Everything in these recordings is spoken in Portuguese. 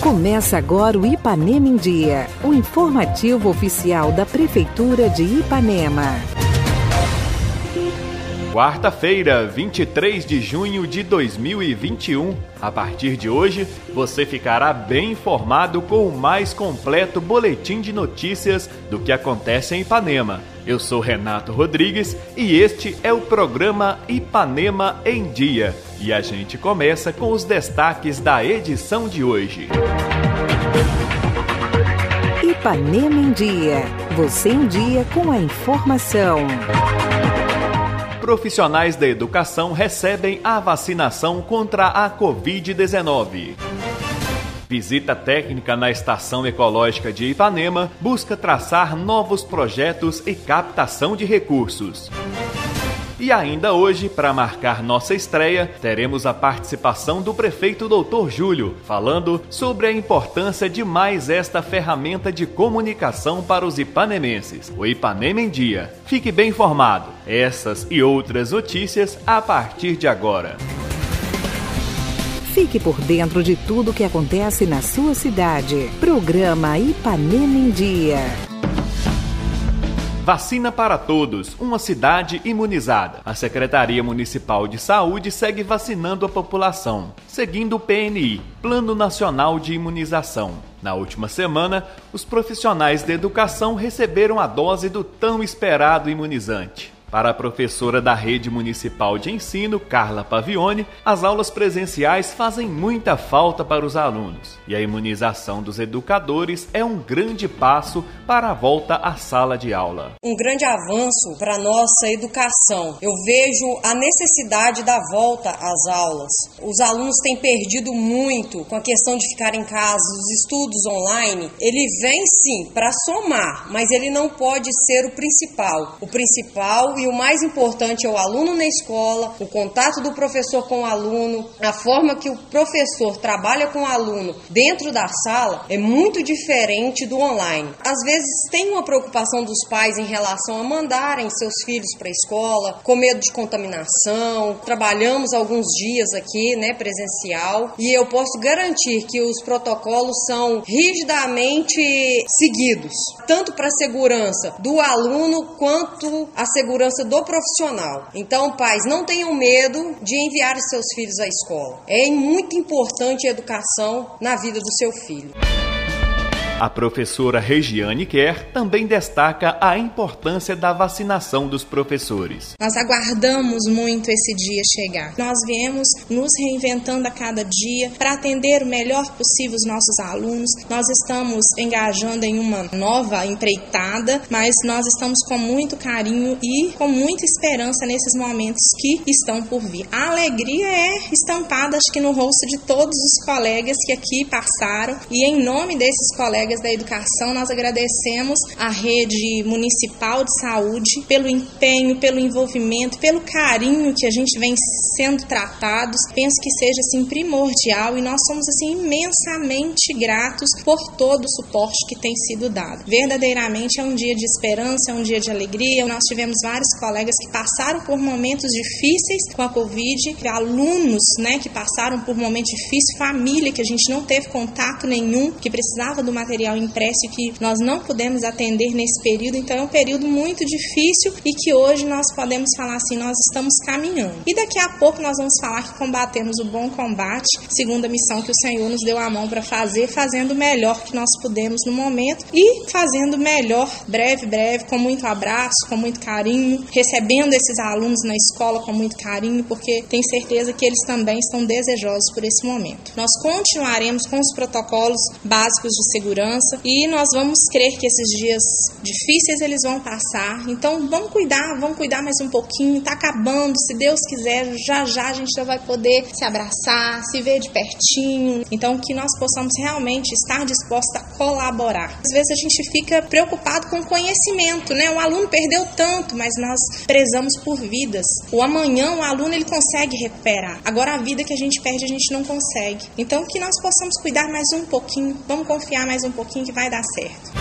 Começa agora o Ipanema em Dia, o informativo oficial da Prefeitura de Ipanema. Quarta-feira, 23 de junho de 2021. A partir de hoje, você ficará bem informado com o mais completo boletim de notícias do que acontece em Ipanema. Eu sou Renato Rodrigues e este é o programa Ipanema em Dia. E a gente começa com os destaques da edição de hoje. Ipanema em Dia. Você em dia com a informação profissionais da educação recebem a vacinação contra a Covid-19. Visita técnica na Estação Ecológica de Ipanema busca traçar novos projetos e captação de recursos. E ainda hoje, para marcar nossa estreia, teremos a participação do prefeito Dr. Júlio, falando sobre a importância de mais esta ferramenta de comunicação para os ipanemenses, o Ipanema em Dia. Fique bem informado. Essas e outras notícias a partir de agora. Fique por dentro de tudo o que acontece na sua cidade. Programa Ipanema em Dia. Vacina para todos, uma cidade imunizada. A Secretaria Municipal de Saúde segue vacinando a população, seguindo o PNI, Plano Nacional de Imunização. Na última semana, os profissionais da educação receberam a dose do tão esperado imunizante. Para a professora da Rede Municipal de Ensino, Carla Pavione, as aulas presenciais fazem muita falta para os alunos e a imunização dos educadores é um grande passo para a volta à sala de aula. Um grande avanço para a nossa educação. Eu vejo a necessidade da volta às aulas. Os alunos têm perdido muito com a questão de ficar em casa, os estudos online. Ele vem sim para somar, mas ele não pode ser o principal. O principal e o mais importante é o aluno na escola, o contato do professor com o aluno, a forma que o professor trabalha com o aluno dentro da sala é muito diferente do online. Às vezes tem uma preocupação dos pais em relação a mandarem seus filhos para a escola, com medo de contaminação. Trabalhamos alguns dias aqui, né, presencial, e eu posso garantir que os protocolos são rigidamente seguidos, tanto para a segurança do aluno quanto a segurança do profissional. Então, pais, não tenham medo de enviar seus filhos à escola. É muito importante a educação na vida do seu filho. A professora Regiane Kerr também destaca a importância da vacinação dos professores. Nós aguardamos muito esse dia chegar. Nós viemos nos reinventando a cada dia para atender o melhor possível os nossos alunos. Nós estamos engajando em uma nova empreitada, mas nós estamos com muito carinho e com muita esperança nesses momentos que estão por vir. A alegria é estampada, acho que no rosto de todos os colegas que aqui passaram e em nome desses colegas da educação, nós agradecemos à rede municipal de saúde pelo empenho, pelo envolvimento, pelo carinho que a gente vem sendo tratados. Penso que seja assim primordial e nós somos assim imensamente gratos por todo o suporte que tem sido dado. Verdadeiramente é um dia de esperança, é um dia de alegria. Nós tivemos vários colegas que passaram por momentos difíceis com a Covid, alunos, né, que passaram por momentos difíceis, família que a gente não teve contato nenhum, que precisava do material material impresso que nós não pudemos atender nesse período, então é um período muito difícil e que hoje nós podemos falar assim, nós estamos caminhando. E daqui a pouco nós vamos falar que combatemos o bom combate, segundo a missão que o Senhor nos deu a mão para fazer, fazendo o melhor que nós pudemos no momento e fazendo melhor, breve, breve, com muito abraço, com muito carinho, recebendo esses alunos na escola com muito carinho, porque tenho certeza que eles também estão desejosos por esse momento. Nós continuaremos com os protocolos básicos de segurança segurança e nós vamos crer que esses dias difíceis eles vão passar. Então vamos cuidar, vamos cuidar mais um pouquinho. Tá acabando, se Deus quiser, já já a gente já vai poder se abraçar, se ver de pertinho. Então que nós possamos realmente estar dispostos a colaborar. Às vezes a gente fica preocupado com conhecimento, né? O aluno perdeu tanto, mas nós prezamos por vidas. O amanhã o aluno ele consegue recuperar. Agora a vida que a gente perde a gente não consegue. Então que nós possamos cuidar mais um pouquinho, vamos confiar mais um pouquinho pouquinho que vai dar certo.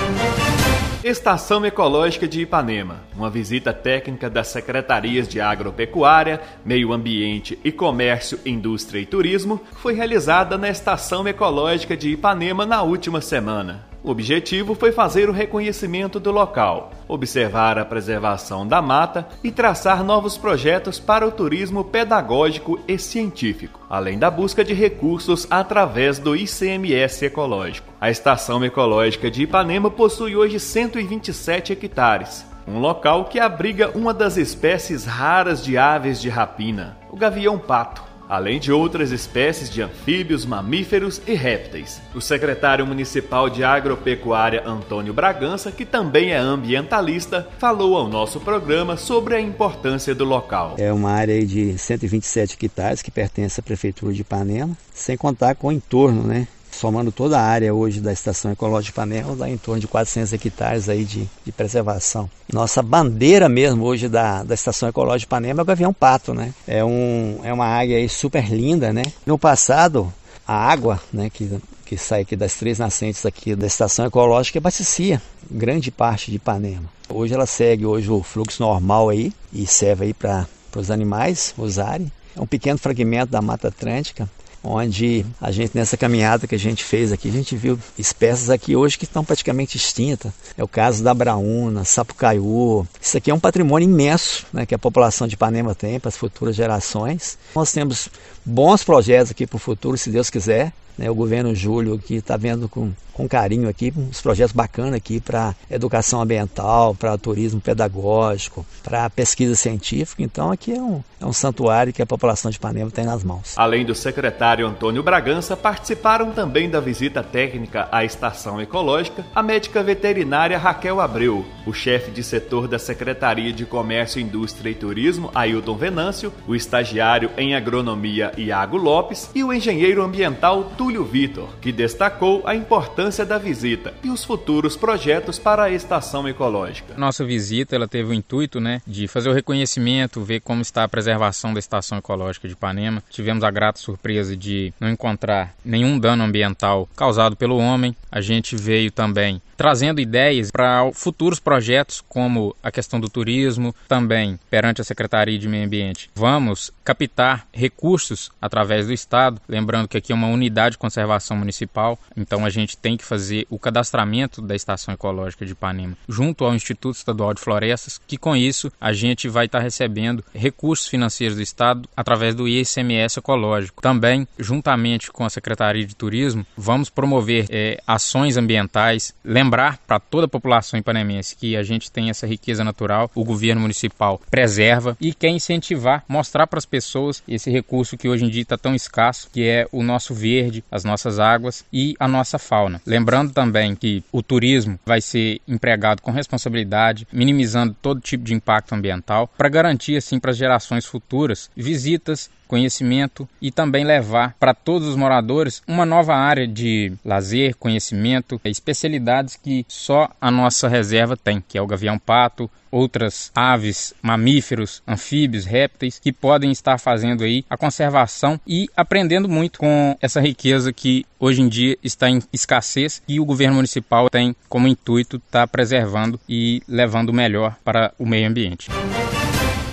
Estação Ecológica de Ipanema. Uma visita técnica das secretarias de Agropecuária, Meio Ambiente e Comércio, Indústria e Turismo foi realizada na Estação Ecológica de Ipanema na última semana. O objetivo foi fazer o reconhecimento do local, observar a preservação da mata e traçar novos projetos para o turismo pedagógico e científico, além da busca de recursos através do ICMS ecológico. A Estação Ecológica de Ipanema possui hoje 127 hectares, um local que abriga uma das espécies raras de aves de rapina, o gavião-pato além de outras espécies de anfíbios, mamíferos e répteis. O secretário municipal de Agropecuária, Antônio Bragança, que também é ambientalista, falou ao nosso programa sobre a importância do local. É uma área de 127 hectares que pertence à Prefeitura de Ipanema, sem contar com o entorno, né? Somando toda a área hoje da Estação Ecológica Panela, dá em torno de 400 hectares aí de, de preservação. Nossa bandeira mesmo hoje da, da Estação Ecológica Panema é o gavião pato, né? É, um, é uma águia super linda, né? No passado, a água, né, que, que sai aqui das três nascentes aqui da Estação Ecológica abastecia grande parte de Ipanema. Hoje ela segue hoje o fluxo normal aí e serve aí para os animais usarem. É um pequeno fragmento da Mata Atlântica onde a gente nessa caminhada que a gente fez aqui, a gente viu espécies aqui hoje que estão praticamente extintas. É o caso da braúna, sapucaiú. Isso aqui é um patrimônio imenso né, que a população de Ipanema tem para as futuras gerações. Nós temos bons projetos aqui para o futuro, se Deus quiser. Né, o governo Júlio que está vendo com, com carinho aqui uns projetos bacanas aqui para educação ambiental, para turismo pedagógico, para pesquisa científica. Então aqui é um, é um santuário que a população de Ipanema tem nas mãos. Além do secretário Antônio Bragança, participaram também da visita técnica à estação ecológica a médica veterinária Raquel Abreu, o chefe de setor da Secretaria de Comércio, Indústria e Turismo, Ailton Venâncio, o estagiário em agronomia Iago Lopes e o engenheiro ambiental Vitor, que destacou a importância da visita e os futuros projetos para a estação ecológica. Nossa visita ela teve o intuito né, de fazer o reconhecimento, ver como está a preservação da estação ecológica de Ipanema. Tivemos a grata surpresa de não encontrar nenhum dano ambiental causado pelo homem. A gente veio também trazendo ideias para futuros projetos, como a questão do turismo, também perante a Secretaria de Meio Ambiente. Vamos captar recursos através do Estado, lembrando que aqui é uma unidade de conservação municipal, então a gente tem que fazer o cadastramento da Estação Ecológica de Ipanema junto ao Instituto Estadual de Florestas, que com isso a gente vai estar recebendo recursos financeiros do Estado através do ICMS ecológico. Também, juntamente com a Secretaria de Turismo, vamos promover é, ações ambientais, lembrar para toda a população ipanemense que a gente tem essa riqueza natural, o governo municipal preserva e quer incentivar, mostrar para as pessoas esse recurso que hoje em dia está tão escasso, que é o nosso verde, as nossas águas e a nossa fauna. Lembrando também que o turismo vai ser empregado com responsabilidade, minimizando todo tipo de impacto ambiental, para garantir assim para as gerações futuras visitas conhecimento e também levar para todos os moradores uma nova área de lazer, conhecimento, especialidades que só a nossa reserva tem, que é o gavião-pato, outras aves, mamíferos, anfíbios, répteis que podem estar fazendo aí a conservação e aprendendo muito com essa riqueza que hoje em dia está em escassez e o governo municipal tem como intuito estar tá preservando e levando melhor para o meio ambiente.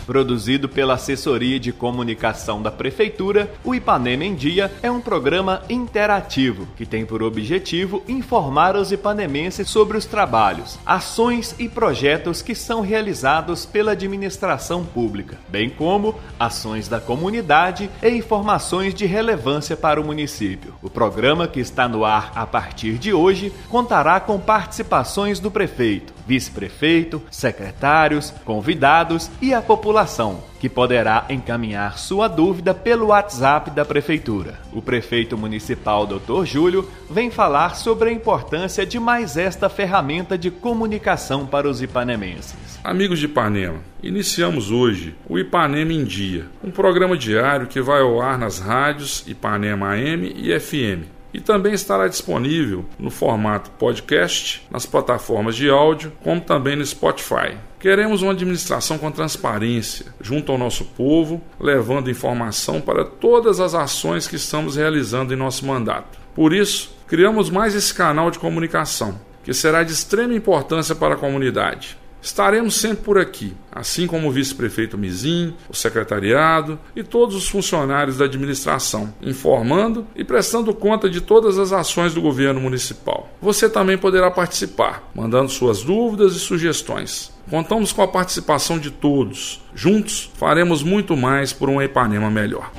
Produzido pela Assessoria de Comunicação da Prefeitura, o Ipanema em Dia é um programa interativo que tem por objetivo informar os ipanemenses sobre os trabalhos, ações e projetos que são realizados pela administração pública, bem como ações da comunidade e informações de relevância para o município. O programa, que está no ar a partir de hoje, contará com participações do prefeito, vice-prefeito, secretários, convidados e a população, que poderá encaminhar sua dúvida pelo WhatsApp da Prefeitura. O prefeito municipal Dr. Júlio vem falar sobre a importância de mais esta ferramenta de comunicação para os ipanemenses. Amigos de Ipanema, iniciamos hoje o Ipanema em Dia, um programa diário que vai ao ar nas rádios Ipanema AM e FM e também estará disponível no formato podcast, nas plataformas de áudio, como também no Spotify. Queremos uma administração com transparência junto ao nosso povo, levando informação para todas as ações que estamos realizando em nosso mandato. Por isso, criamos mais esse canal de comunicação que será de extrema importância para a comunidade. Estaremos sempre por aqui, assim como o vice-prefeito Mizim, o secretariado e todos os funcionários da administração, informando e prestando conta de todas as ações do governo municipal. Você também poderá participar, mandando suas dúvidas e sugestões. Contamos com a participação de todos. Juntos faremos muito mais por um Ipanema melhor.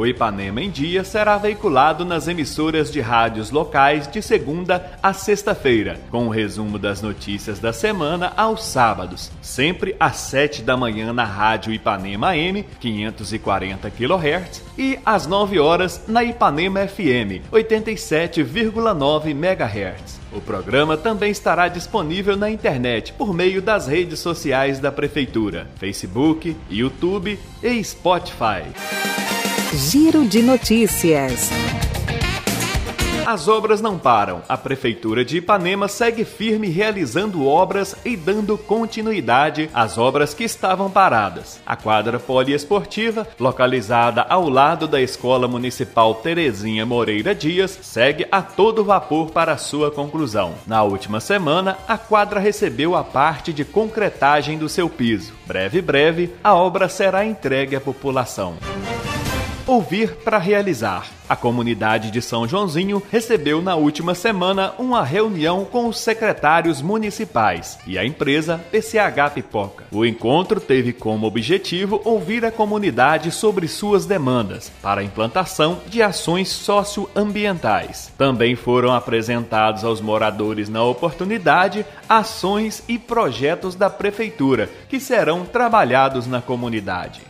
O Ipanema em Dia será veiculado nas emissoras de rádios locais de segunda a sexta-feira, com o um resumo das notícias da semana aos sábados, sempre às 7 da manhã na Rádio Ipanema AM, 540 kHz, e às 9 horas na Ipanema FM, 87,9 MHz. O programa também estará disponível na internet por meio das redes sociais da Prefeitura, Facebook, YouTube e Spotify. Giro de Notícias. As obras não param. A Prefeitura de Ipanema segue firme realizando obras e dando continuidade às obras que estavam paradas. A quadra poliesportiva, localizada ao lado da Escola Municipal Terezinha Moreira Dias, segue a todo vapor para sua conclusão. Na última semana, a quadra recebeu a parte de concretagem do seu piso. Breve, breve, a obra será entregue à população. Ouvir para realizar. A comunidade de São Joãozinho recebeu na última semana uma reunião com os secretários municipais e a empresa PCH Pipoca. O encontro teve como objetivo ouvir a comunidade sobre suas demandas para a implantação de ações socioambientais. Também foram apresentados aos moradores na oportunidade ações e projetos da prefeitura que serão trabalhados na comunidade.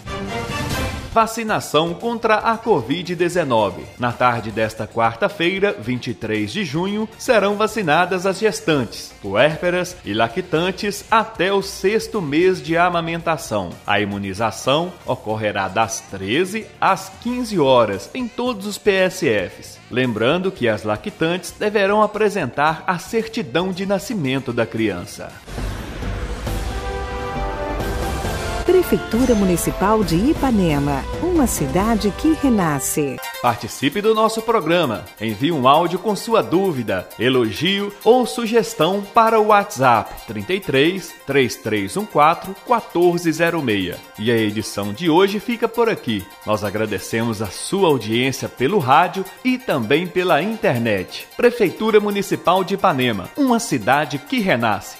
Vacinação contra a Covid-19. Na tarde desta quarta-feira, 23 de junho, serão vacinadas as gestantes, puérperas e lactantes até o sexto mês de amamentação. A imunização ocorrerá das 13 às 15 horas em todos os PSFs. Lembrando que as lactantes deverão apresentar a certidão de nascimento da criança. Prefeitura Municipal de Ipanema, uma cidade que renasce. Participe do nosso programa. Envie um áudio com sua dúvida, elogio ou sugestão para o WhatsApp 33 3314 1406. E a edição de hoje fica por aqui. Nós agradecemos a sua audiência pelo rádio e também pela internet. Prefeitura Municipal de Ipanema, uma cidade que renasce.